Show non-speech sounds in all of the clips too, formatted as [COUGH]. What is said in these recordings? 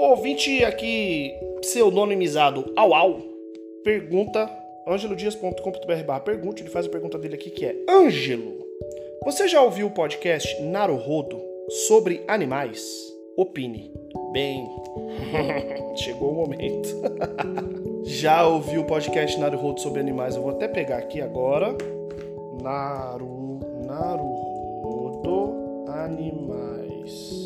ouvinte aqui, pseudonimizado Au Au, pergunta, angelodias.com.br pergunta, ele faz a pergunta dele aqui que é Ângelo, você já ouviu o podcast Naruhodo sobre animais? Opine. Bem, [LAUGHS] chegou o momento. [LAUGHS] já ouviu o podcast Naruhodo sobre animais? Eu vou até pegar aqui agora. Naru, Naruhodo Animais.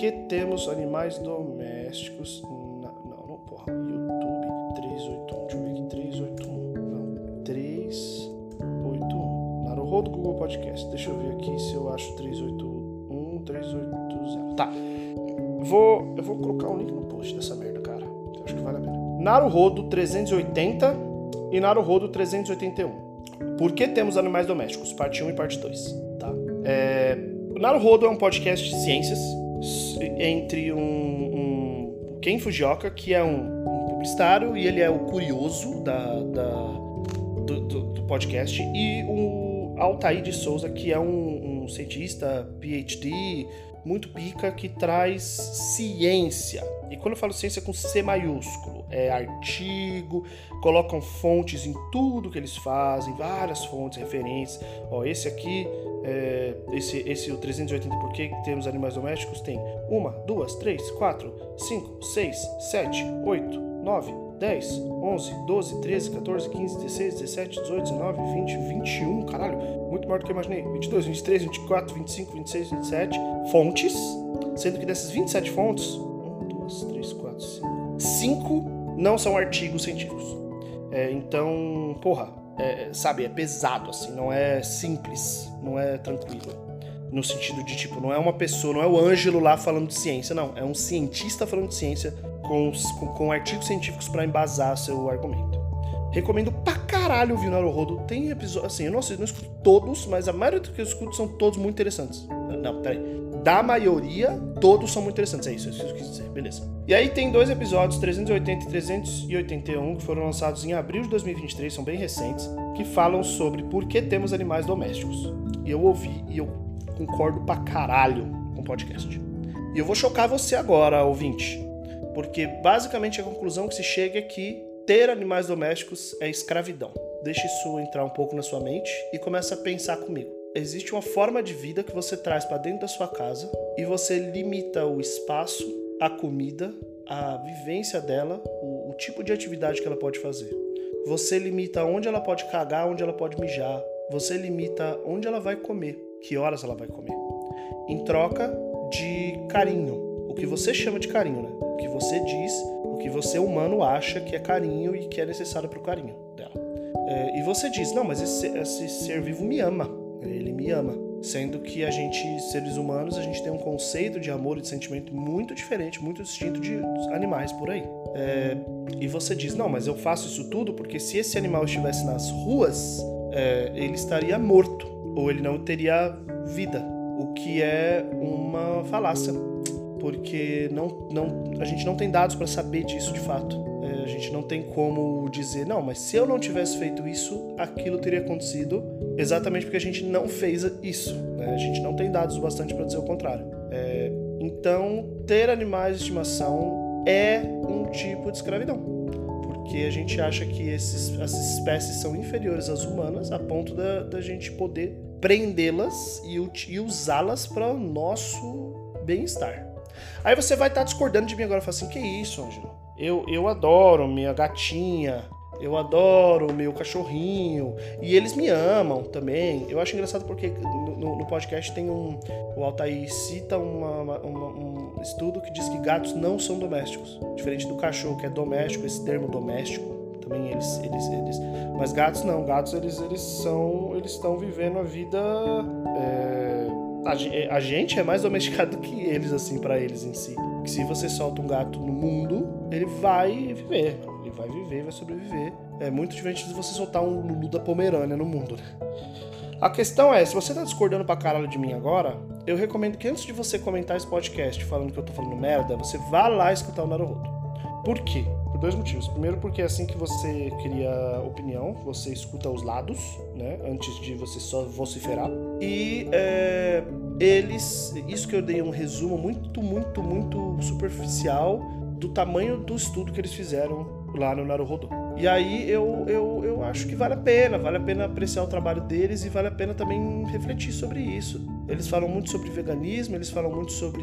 Que temos animais domésticos? Na, não, não, porra. YouTube 381. Deixa eu ver aqui. 381. Não. 381. Naruhodo Google Podcast. Deixa eu ver aqui se eu acho 381. 380. Tá. Vou, eu vou colocar um link no post dessa merda, cara. Eu acho que vale a pena. Naruhodo 380 e Naruhodo 381. Por que temos animais domésticos? Parte 1 e parte 2. Tá? É, Naruhodo é um podcast de ciências entre um, um Ken Fujioka, que é um, um, publicitário e ele é o curioso da, da do, do, do, podcast, e o Altair de Souza, que é um, um cientista, PhD, muito pica, que traz ciência. E quando eu falo ciência com C maiúsculo, é artigo, colocam fontes em tudo que eles fazem, várias fontes, referências. Ó, esse aqui, é, esse, esse o 380 por que temos animais domésticos tem uma, duas, três, quatro, cinco, seis, sete, oito, nove, 10, 11, 12, 13, 14, 15, 16, 17, 18, 19, 20, 21, caralho, muito maior do que eu imaginei. 22, 23, 24, 25, 26, 27 fontes, sendo que dessas 27 fontes, 1, 2, 3, 4, 5, 5 não são artigos científicos. É, então, porra, é, sabe, é pesado assim, não é simples, não é tranquilo. No sentido de, tipo, não é uma pessoa, não é o Ângelo lá falando de ciência, não. É um cientista falando de ciência com, com, com artigos científicos para embasar seu argumento. Recomendo pra caralho ouvir o Naruhodo. Tem episódios, assim, eu não, sei, não escuto todos, mas a maioria dos que eu escuto são todos muito interessantes. Não, peraí. Da maioria, todos são muito interessantes. É isso, é isso que eu quis dizer. Beleza. E aí tem dois episódios, 380 e 381, que foram lançados em abril de 2023, são bem recentes, que falam sobre por que temos animais domésticos. E eu ouvi e eu concordo pra caralho com o podcast. E eu vou chocar você agora, ouvinte. Porque basicamente a conclusão que se chega é que ter animais domésticos é escravidão. Deixe isso entrar um pouco na sua mente e comece a pensar comigo. Existe uma forma de vida que você traz para dentro da sua casa e você limita o espaço, a comida, a vivência dela, o, o tipo de atividade que ela pode fazer. Você limita onde ela pode cagar, onde ela pode mijar. Você limita onde ela vai comer, que horas ela vai comer. Em troca de carinho, o que você chama de carinho, né? O que você diz, o que você humano acha que é carinho e que é necessário para o carinho dela. É, e você diz, não, mas esse, esse ser vivo me ama, ele me ama. Sendo que a gente, seres humanos, a gente tem um conceito de amor e de sentimento muito diferente, muito distinto de animais por aí. É, e você diz, não, mas eu faço isso tudo porque se esse animal estivesse nas ruas, é, ele estaria morto, ou ele não teria vida, o que é uma falácia porque não, não, a gente não tem dados para saber disso de fato. É, a gente não tem como dizer, não, mas se eu não tivesse feito isso, aquilo teria acontecido exatamente porque a gente não fez isso. Né? A gente não tem dados bastante para dizer o contrário. É, então, ter animais de estimação é um tipo de escravidão. Porque a gente acha que esses, essas espécies são inferiores às humanas a ponto da, da gente poder prendê-las e, e usá-las para o nosso bem-estar. Aí você vai estar tá discordando de mim agora e falar assim: que isso, Ângelo? Eu, eu adoro minha gatinha, eu adoro meu cachorrinho, e eles me amam também. Eu acho engraçado porque no, no podcast tem um. O Altair cita uma, uma, um estudo que diz que gatos não são domésticos. Diferente do cachorro, que é doméstico, esse termo doméstico. Também eles, eles, eles. Mas gatos não, gatos eles, eles são. Eles estão vivendo a vida. É a, gente é mais [LAUGHS] domesticado do que eles, assim, para eles em si. Que se você solta um gato no mundo, ele vai viver. Ele vai viver, vai sobreviver. É muito diferente de você soltar um Lulu da Pomerânia no mundo, né? A questão é, se você tá discordando pra caralho de mim agora, eu recomendo que antes de você comentar esse podcast falando que eu tô falando merda, você vá lá escutar o Naruhodo. Por quê? dois motivos. Primeiro, porque é assim que você cria opinião, você escuta os lados, né? Antes de você só vociferar. E é, eles. Isso que eu dei um resumo muito, muito, muito superficial do tamanho do estudo que eles fizeram lá no Naruhodo. E aí eu, eu, eu acho que vale a pena, vale a pena apreciar o trabalho deles e vale a pena também refletir sobre isso. Eles falam muito sobre veganismo, eles falam muito sobre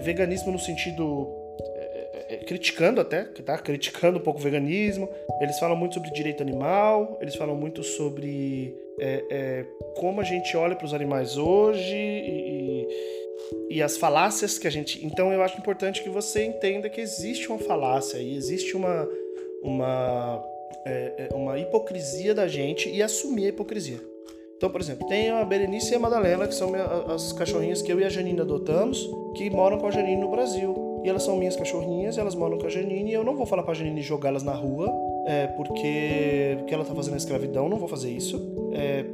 veganismo no sentido é, é, criticando até, tá? Criticando um pouco o veganismo. Eles falam muito sobre direito animal, eles falam muito sobre é, é, como a gente olha para os animais hoje e, e, e, as falácias que a gente. Então eu acho importante que você entenda que existe uma falácia e existe uma, uma, é, é, uma hipocrisia da gente e assumir a hipocrisia. Então, por exemplo, tem a Berenice e a Madalena, que são as cachorrinhas que eu e a Janine adotamos, que moram com a Janine no Brasil. E elas são minhas cachorrinhas, elas moram com a Janine, e eu não vou falar pra Janine jogá-las na rua, é, porque, porque ela tá fazendo a escravidão, não vou fazer isso. É,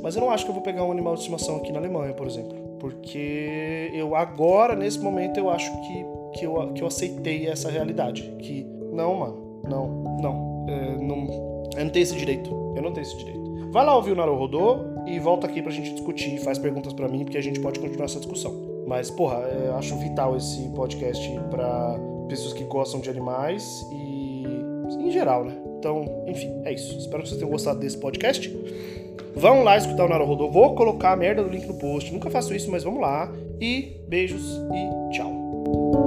mas eu não acho que eu vou pegar um animal de estimação aqui na Alemanha, por exemplo. Porque eu agora, nesse momento, eu acho que, que, eu, que eu aceitei essa realidade. Que, não, mano, não, não, é, não, eu não tenho esse direito. Eu não tenho esse direito. Vai lá ouvir o Naruhodô e volta aqui pra gente discutir, faz perguntas para mim, porque a gente pode continuar essa discussão. Mas, porra, eu acho vital esse podcast para pessoas que gostam de animais e em geral, né? Então, enfim, é isso. Espero que vocês tenham gostado desse podcast. Vão lá escutar o Naruhodô. Vou colocar a merda do link no post. Nunca faço isso, mas vamos lá. E beijos e tchau.